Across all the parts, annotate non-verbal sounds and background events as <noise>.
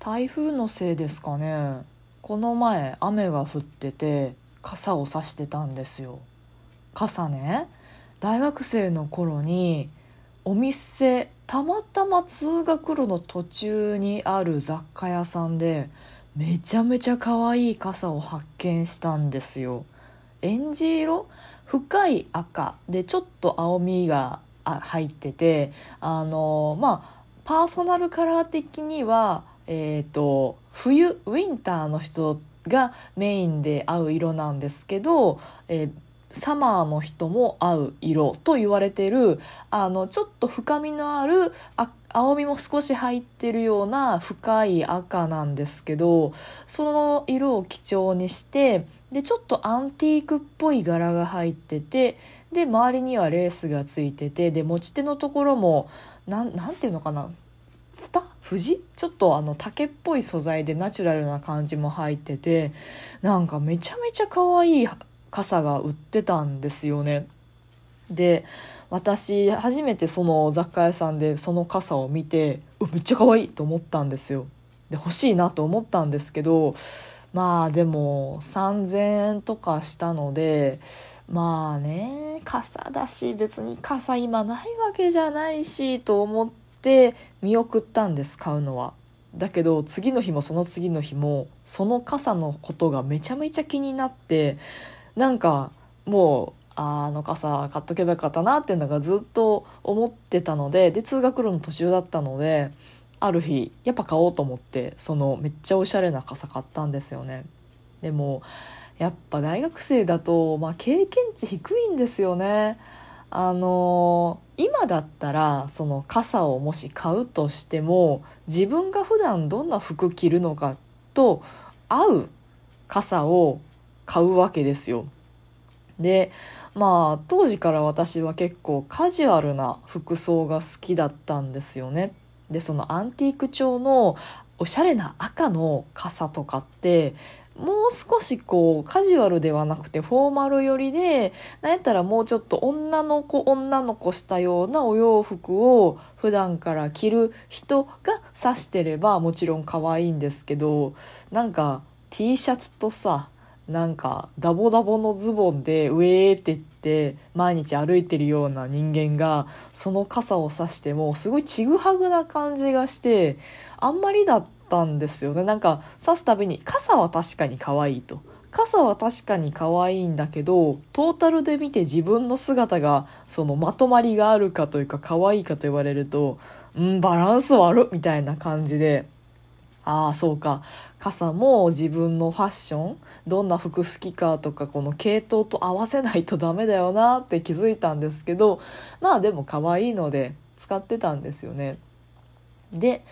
台風のせいですかね。この前雨が降ってて傘を差してたんですよ。傘ね。大学生の頃にお店たまたま通学路の途中にある雑貨屋さんでめちゃめちゃ可愛い傘を発見したんですよ。エンジ色？深い赤でちょっと青みが入っててあのまあパーソナルカラー的にはえーと、冬ウィンターの人がメインで合う色なんですけど、えー、サマーの人も合う色と言われてるあのちょっと深みのあるあ青みも少し入ってるような深い赤なんですけどその色を基調にしてでちょっとアンティークっぽい柄が入っててで周りにはレースがついててで持ち手のところもなんなんていうのかな藤？ちょっとあの竹っぽい素材でナチュラルな感じも入っててなんかめちゃめちゃ可愛い傘が売ってたんですよね。で私初めてその雑貨屋さんでその傘を見てめっちゃ可愛いと思ったんですよ。で欲しいなと思ったんですけどまあでも3,000円とかしたのでまあね傘だし別に傘今ないわけじゃないしと思ってって見送ったんです買うのは。だけど次の日もその次の日もその傘のことがめちゃめちゃ気になってなんかもうあの傘買っとけばよかったなっていうのがずっと思ってたのでで通学路の途中だったのである日やっぱ買おうと思ってそのめっちゃおしゃれな傘買ったんですよねでもやっぱ大学生だと、まあ、経験値低いんですよねあの今だったらその傘をもし買うとしても自分が普段どんな服着るのかと合う傘を買うわけですよ。でまあ当時から私は結構カジュアルな服装が好きだったんですよね。でそのアンティーク調のおしゃれな赤の傘とかってもう少しこうカジュアルではなくてフォーマル寄りでなんやったらもうちょっと女の子女の子したようなお洋服を普段から着る人が指してればもちろん可愛いんですけどなんか T シャツとさなんかダボダボのズボンでウェーって言って毎日歩いてるような人間がその傘を差してもすごいちぐはぐな感じがしてあんまりだったったんですよね。なんか刺すたびに傘は確かに可愛いと。傘は確かに可愛いんだけどトータルで見て自分の姿がそのまとまりがあるかというか可愛いかと言われるとうんバランス悪みたいな感じでああそうか。傘も自分のファッションどんな服好きかとかこの系統と合わせないとダメだよなって気づいたんですけどまあでも可愛いので使ってたんですよね。で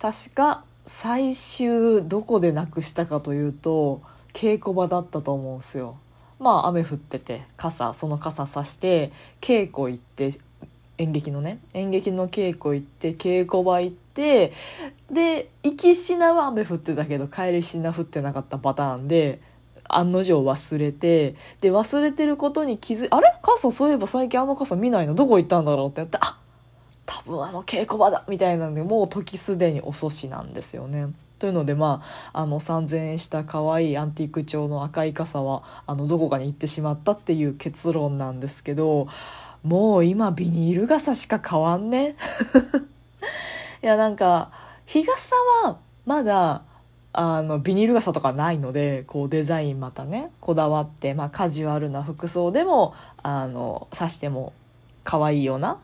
確か最終どこでなくしたかというと稽古場だったと思うんですよ。まあ雨降ってて傘その傘さして稽古行って演劇のね演劇の稽古行って稽古場行ってで行きしなは雨降ってたけど帰りしな降ってなかったパターンで案の定忘れてで忘れてることに気づいあれ？傘そういえば最近あの傘見ないの？どこ行ったんだろう？ってやってあっ多分あの稽古場だみたいなんでもう時すでに遅しなんですよね。というのでまああの3,000円した可愛いアンティーク調の赤い傘はあのどこかに行ってしまったっていう結論なんですけどもう今ビニール傘しか買わんね。<laughs> いやなんか日傘はまだあのビニール傘とかないのでこうデザインまたねこだわって、まあ、カジュアルな服装でもあの刺しても可愛いような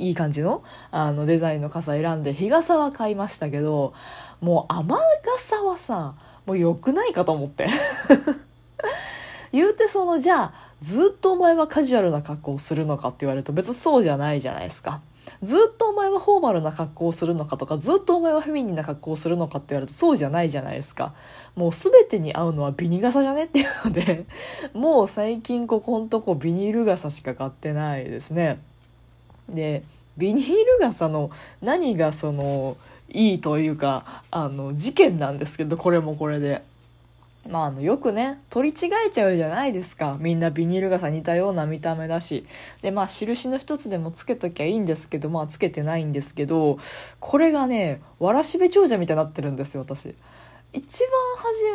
いい感じのあのデザインの傘選んで日傘は買いましたけどもう雨傘はさもう良くないかと思って。<laughs> 言うてそのじゃあずっとお前はカジュアルな格好をするのかって言われると別にそうじゃないじゃないですか。ずっとお前はフォーマルな格好をするのかとかずっとお前はフェミニンな格好をするのかって言われるとそうじゃないじゃないですか。もう全てに合うのはビニ傘じゃねっていうのでもう最近ここんとこビニール傘しか買ってないですね。でビニール傘の何がそのいいというかあの事件なんですけどこれもこれで。まあ、あのよくね取り違えちゃうじゃないですか。みんなビニール傘似たような見た目だし。でまあ印の一つでもつけときゃいいんですけどまあつけてないんですけどこれがねわらしべ長者みたいになってるんですよ私。一番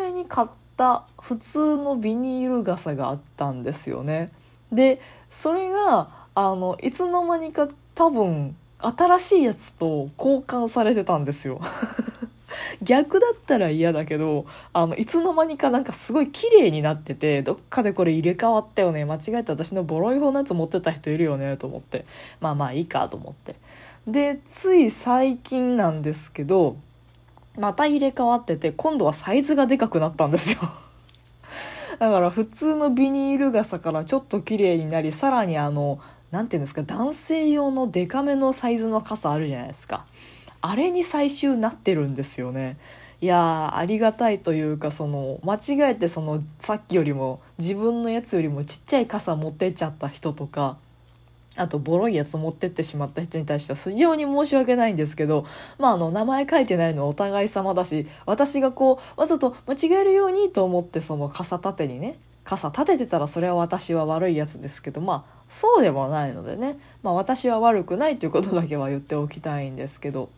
初めに買った普通のビニール傘があったんですよね。でそれがあのいつの間にか多分新しいやつと交換されてたんですよ。<laughs> 逆だったら嫌だけどあのいつの間にかなんかすごい綺麗になっててどっかでこれ入れ替わったよね間違えて私のボロい方のやつ持ってた人いるよねと思って。まあまあいいかと思って。でつい最近なんですけどまた入れ替わってて今度はサイズがでかくなったんですよ。<laughs> だから普通のビニール傘からちょっと綺麗になりさらにあの何て言うんですか男性用のデカめのサイズの傘あるじゃないですか。あれに最終なってるんですよね。いやありがたいというかその間違えてそのさっきよりも自分のやつよりもちっちゃい傘持ってっちゃった人とかあとボロいやつ持ってってしまった人に対しては非常に申し訳ないんですけど、まあ、あの名前書いてないのはお互い様だし私がこうわざと間違えるようにと思ってその傘立てにね傘立ててたらそれは私は悪いやつですけどまあそうでもないのでね、まあ、私は悪くないということだけは言っておきたいんですけど。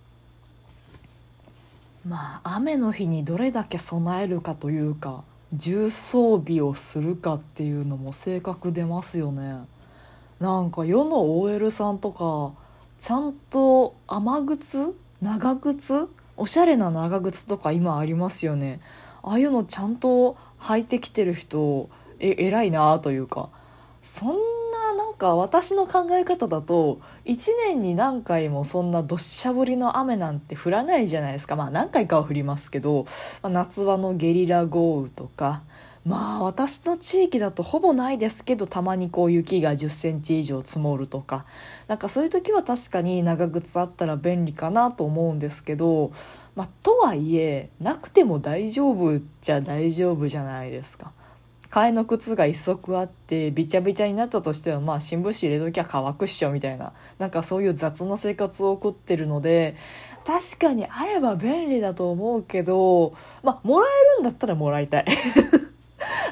まあ雨の日にどれだけ備えるかというか重装備をするかっていうのも性格出ますよね。なんか世の OL さんとかちゃんと雨靴長靴おしゃれな長靴とか今ありますよね。ああいうのちゃんと履いてきてる人え偉いなというか。そんか私の考え方だと1年に何回もそんなどっしゃ降りの雨なんて降らないじゃないですかまあ何回かは降りますけど、まあ、夏場のゲリラ豪雨とかまあ私の地域だとほぼないですけどたまにこう雪が1 0センチ以上積もるとかなんかそういう時は確かに長靴あったら便利かなと思うんですけど、まあ、とはいえなくても大丈夫じゃ大丈夫じゃないですか。替えの靴が一足あってびちゃびちゃになったとしてはまあ新聞紙入れときゃ乾くっしょみたいななんかそういう雑な生活を送ってるので確かにあれば便利だと思うけどまあもらえるんだったらもらいたい。<laughs>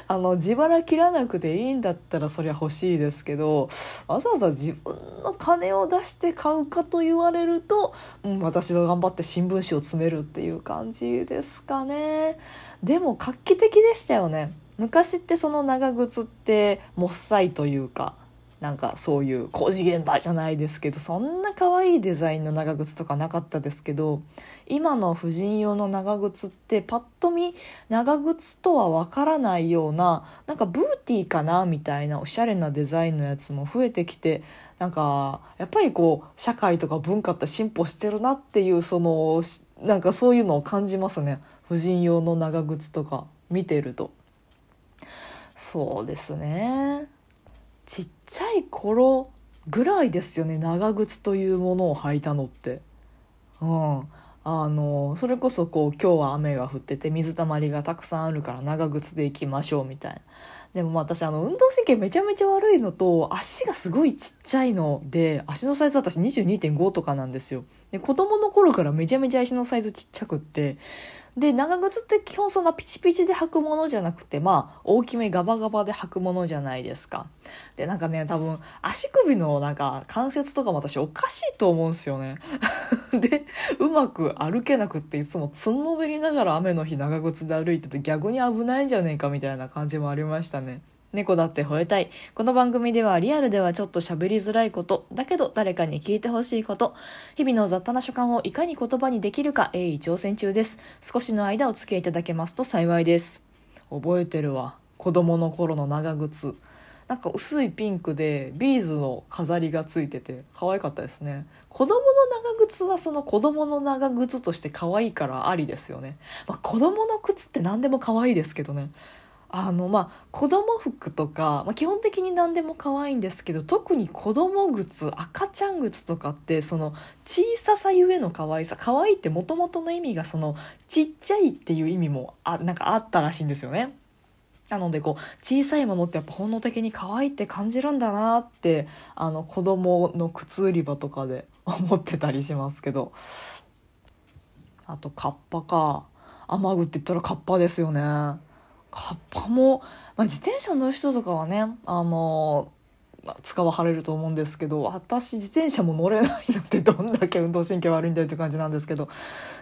あの自腹切らなくていいんだったらそりゃ欲しいですけどわざわざ自分の金を出して買うかと言われると、うん、私は頑張って新聞紙を詰めるっていう感じですかね。でも画期的でしたよね。昔ってその長靴ってもっさいというかなんかそういう工事現場じゃないですけどそんな可愛いデザインの長靴とかなかったですけど今の婦人用の長靴ってパッと見長靴とはわからないようななんかブーティーかなみたいなおしゃれなデザインのやつも増えてきてなんかやっぱりこう社会とか文化って進歩してるなっていうそのなんかそういうのを感じますね婦人用の長靴とか見てると。そうですね。ちっちゃい頃ぐらいですよね。長靴というものを履いたのって。うん。あのそれこそこう今日は雨が降ってて水たまりがたくさんあるから長靴で行きましょうみたいな。でも私あの運動神経めちゃめちゃ悪いのと足がすごいちっちゃいので足のサイズ私22.5とかなんですよ。で子供の頃からめちゃめちゃ足のサイズちっちゃくって。で長靴って基本そんなピチピチで履くものじゃなくてまあ大きめガバガバで履くものじゃないですか。でなんかね多分足首のなんか関節とかも私おかしいと思うんですよね。<laughs> でうまく歩けなくっていつもつんのべりながら雨の日長靴で歩いてて逆に危ないんじゃねえかみたいな感じもありましたね。ね猫だって吠えたい。この番組ではリアルではちょっと喋りづらいこと、だけど誰かに聞いてほしいこと、日々の雑多な所感をいかに言葉にできるか鋭意挑戦中です。少しの間お付き合いいただけますと幸いです。覚えてるわ。子供の頃の長靴。なんか薄いピンクでビーズの飾りがついてて可愛かったですね子供の長靴はその子供の長靴として可愛いからありですよね、まあ、子供の靴って何でも可愛いですけどねあのまあ子供服とか、まあ、基本的に何でも可愛いんですけど特に子供靴赤ちゃん靴とかってその小ささゆえの可愛さ可愛いってもともとの意味がそのちっちゃいっていう意味もあなんかあったらしいんですよね。なのでこう小さいものってやっぱ本能的に可愛いって感じるんだなってあの子供の靴売り場とかで <laughs> 思ってたりしますけど。あとカッパか。雨具って言ったらカッパですよね。カッパも、まあ、自転車の人とかはねあの使わはれると思うんですけど私自転車も乗れないのでどんだけ運動神経悪いんだよって感じなんですけど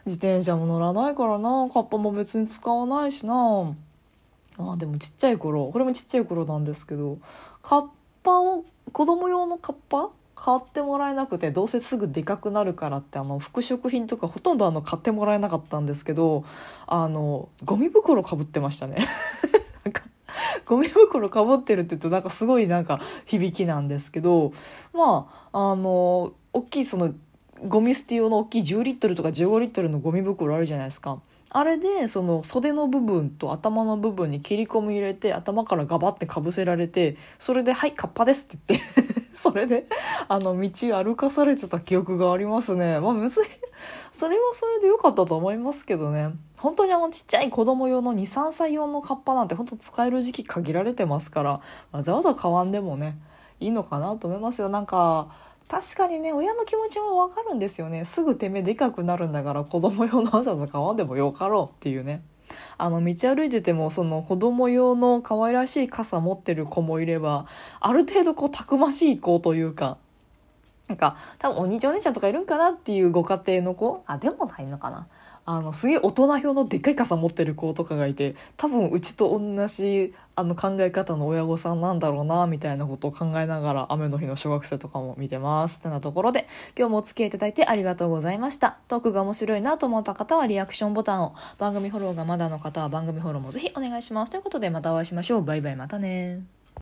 自転車も乗らないからなカッパも別に使わないしな。あでもちっちゃい頃これもちっちゃい頃なんですけどカッパを子供用のカッパ買ってもらえなくてどうせすぐでかくなるからってあの服飾品とかほとんどあの買ってもらえなかったんですけどあのゴミ袋かぶってましたね <laughs> なんかゴミ袋かぶってるって言うとなんかすごいなんか響きなんですけどまああの大きいそのゴミ捨て用の大きい10リットルとか15リットルのゴミ袋あるじゃないですか。あれでその袖の部分と頭の部分に切り込み入れて頭からガバってかぶせられてそれで「はいカッパです」って言ってそれであの道歩かされてた記憶がありますね。まあ別にそれはそれで良かったと思いますけどね。本当にあのちっちゃい子供用の23歳用のカッパなんて本当使える時期限られてますからわざわざ買わんでもねいいのかなと思いますよ。なんか確かにね親の気持ちもわかるんですよね。すぐてめえでかくなるんだから子供用のわざわざ買わんでもよかろうっていうね。あの道歩いててもその子供用の可愛らしい傘持ってる子もいればある程度こうたくましい子というかなんか多分お兄ちゃんお姉ちゃんとかいるんかなっていうご家庭の子？あでもないのかな。あのすげえ大人用のでっかい傘持ってる子とかがいて多分うちと同じあの考え方の親御さんなんだろうなみたいなことを考えながら雨の日の小学生とかも見てますってなところで今日もお付き合いいただいてありがとうございました。トークが面白いなと思った方はリアクションボタンを番組フォローがまだの方は番組フォローもぜひお願いします。ということでまたお会いしましょう。バイバイまたね